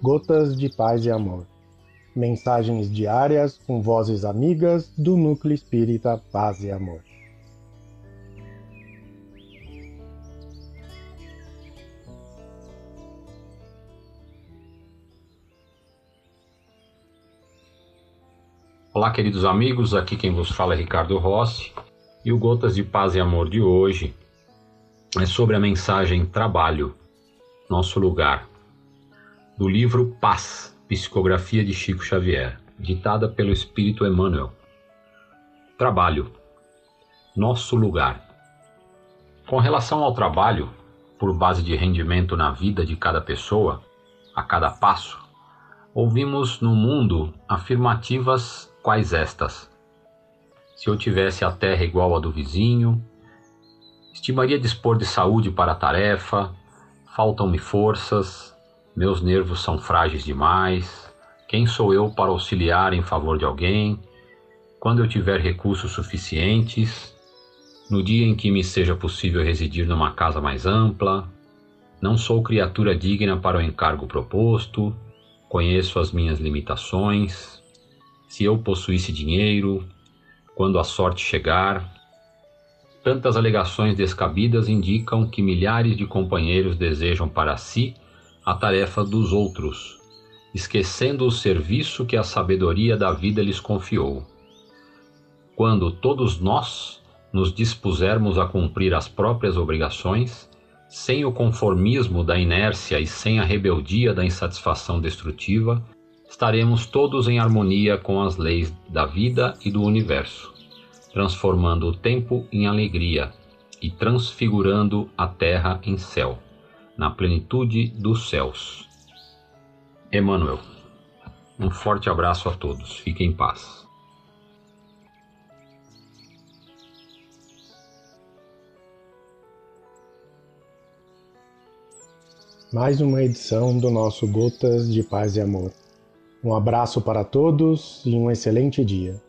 Gotas de Paz e Amor. Mensagens diárias com vozes amigas do Núcleo Espírita Paz e Amor. Olá, queridos amigos, aqui quem vos fala é Ricardo Rossi e o Gotas de Paz e Amor de hoje é sobre a mensagem Trabalho, Nosso Lugar, do livro Paz, Psicografia de Chico Xavier, ditada pelo Espírito Emmanuel. Trabalho, Nosso Lugar. Com relação ao trabalho, por base de rendimento na vida de cada pessoa, a cada passo, ouvimos no mundo afirmativas quais estas? Se eu tivesse a terra igual à do vizinho, estimaria dispor de saúde para a tarefa, faltam-me forças, meus nervos são frágeis demais, quem sou eu para auxiliar em favor de alguém? Quando eu tiver recursos suficientes, no dia em que me seja possível residir numa casa mais ampla, não sou criatura digna para o encargo proposto, conheço as minhas limitações, se eu possuísse dinheiro, quando a sorte chegar. Tantas alegações descabidas indicam que milhares de companheiros desejam para si a tarefa dos outros, esquecendo o serviço que a sabedoria da vida lhes confiou. Quando todos nós nos dispusermos a cumprir as próprias obrigações, sem o conformismo da inércia e sem a rebeldia da insatisfação destrutiva, estaremos todos em harmonia com as leis da vida e do universo, transformando o tempo em alegria e transfigurando a terra em céu, na plenitude dos céus. Emmanuel. Um forte abraço a todos. Fiquem em paz. Mais uma edição do nosso Gotas de Paz e Amor. Um abraço para todos e um excelente dia.